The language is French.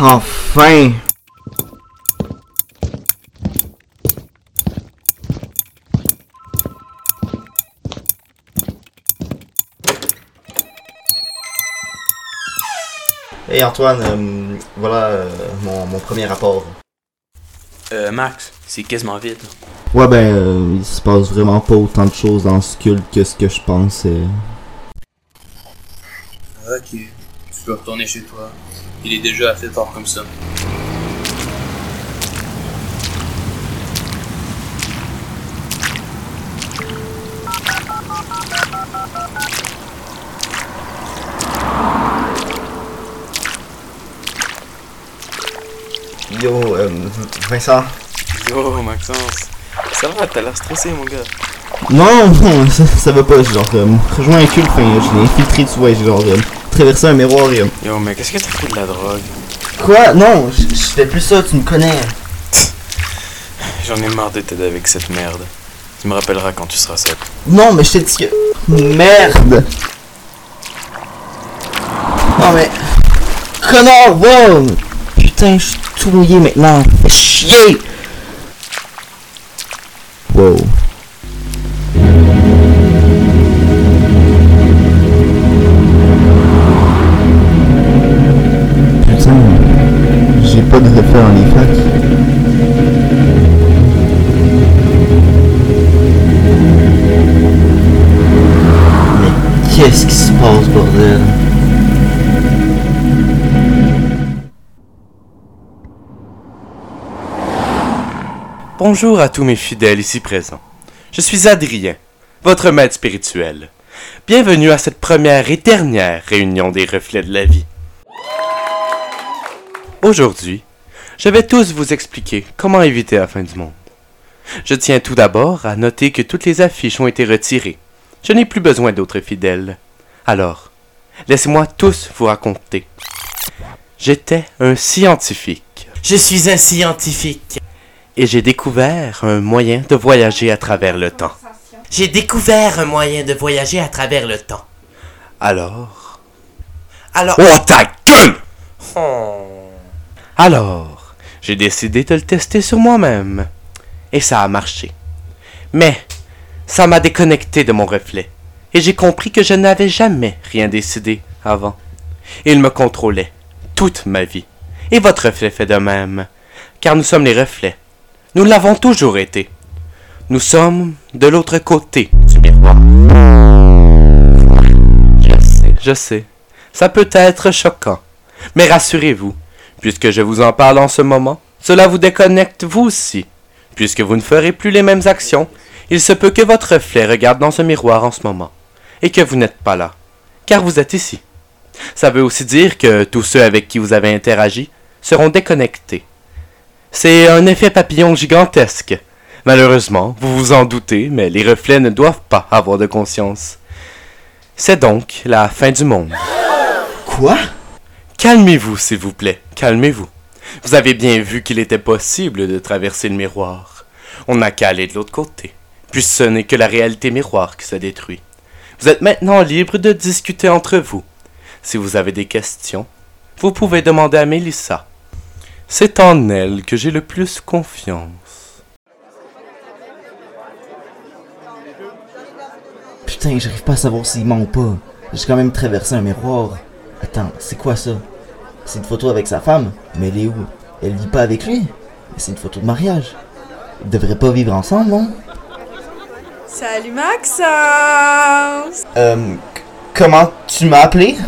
Enfin! Hey Antoine, euh, voilà euh, mon, mon premier rapport. Euh, Max, c'est quasiment vide. Ouais, ben, euh, il se passe vraiment pas autant de choses dans ce culte que ce que je pensais. Ok, tu peux retourner chez toi. Il est déjà assez tard comme ça. Yo, euh, Vincent. Yo, Maxence. Ça va, t'as l'air stressé, mon gars. Non, non, ça, ça va pas, genre, euh, rejoins un culte, enfin, je l'ai infiltré, tu vois, genre, euh, traverser un miroir et... Yo, mais qu'est-ce que t'as pris de la drogue? Quoi? Non, je fais plus ça, tu me connais. J'en ai marre de t'aider avec cette merde. Tu me rappelleras quand tu seras seul. Non, mais je t'ai dit que... Merde! Non, mais... Connard, wow! Putain, je suis tout mouillé maintenant. Chier! Wow. Mais qu'est-ce qui se passe, bordel? Bonjour à tous mes fidèles ici présents. Je suis Adrien, votre maître spirituel. Bienvenue à cette première et dernière réunion des reflets de la vie. Aujourd'hui, je vais tous vous expliquer comment éviter la fin du monde. Je tiens tout d'abord à noter que toutes les affiches ont été retirées. Je n'ai plus besoin d'autres fidèles. Alors, laissez-moi tous vous raconter. J'étais un scientifique. Je suis un scientifique. et j'ai découvert un moyen de voyager à travers le temps. J'ai découvert un moyen de voyager à travers le temps. Alors... Alors... Oh ta gueule Oh. Alors, j'ai décidé de le tester sur moi-même. Et ça a marché. Mais, ça m'a déconnecté de mon reflet. Et j'ai compris que je n'avais jamais rien décidé avant. Il me contrôlait toute ma vie. Et votre reflet fait de même. Car nous sommes les reflets. Nous l'avons toujours été. Nous sommes de l'autre côté du miroir. Je sais, je sais. Ça peut être choquant. Mais rassurez-vous, puisque je vous en parle en ce moment, cela vous déconnecte vous aussi. Puisque vous ne ferez plus les mêmes actions, il se peut que votre reflet regarde dans ce miroir en ce moment, et que vous n'êtes pas là, car vous êtes ici. Ça veut aussi dire que tous ceux avec qui vous avez interagi seront déconnectés. C'est un effet papillon gigantesque. Malheureusement, vous vous en doutez, mais les reflets ne doivent pas avoir de conscience. C'est donc la fin du monde. Quoi? Calmez-vous, s'il vous plaît, calmez-vous. Vous avez bien vu qu'il était possible de traverser le miroir. On n'a qu'à aller de l'autre côté. Puis ce n'est que la réalité miroir qui se détruit. Vous êtes maintenant libre de discuter entre vous. Si vous avez des questions, vous pouvez demander à Mélissa. C'est en elle que j'ai le plus confiance. Putain, j'arrive pas à savoir s'il ment ou pas. J'ai quand même traversé un miroir. Attends, c'est quoi ça? C'est une photo avec sa femme? Mais elle est où? Elle vit pas avec lui? Mais c'est une photo de mariage. Ils devraient pas vivre ensemble, non? Salut Maxence! Euh, comment tu m'as appelé?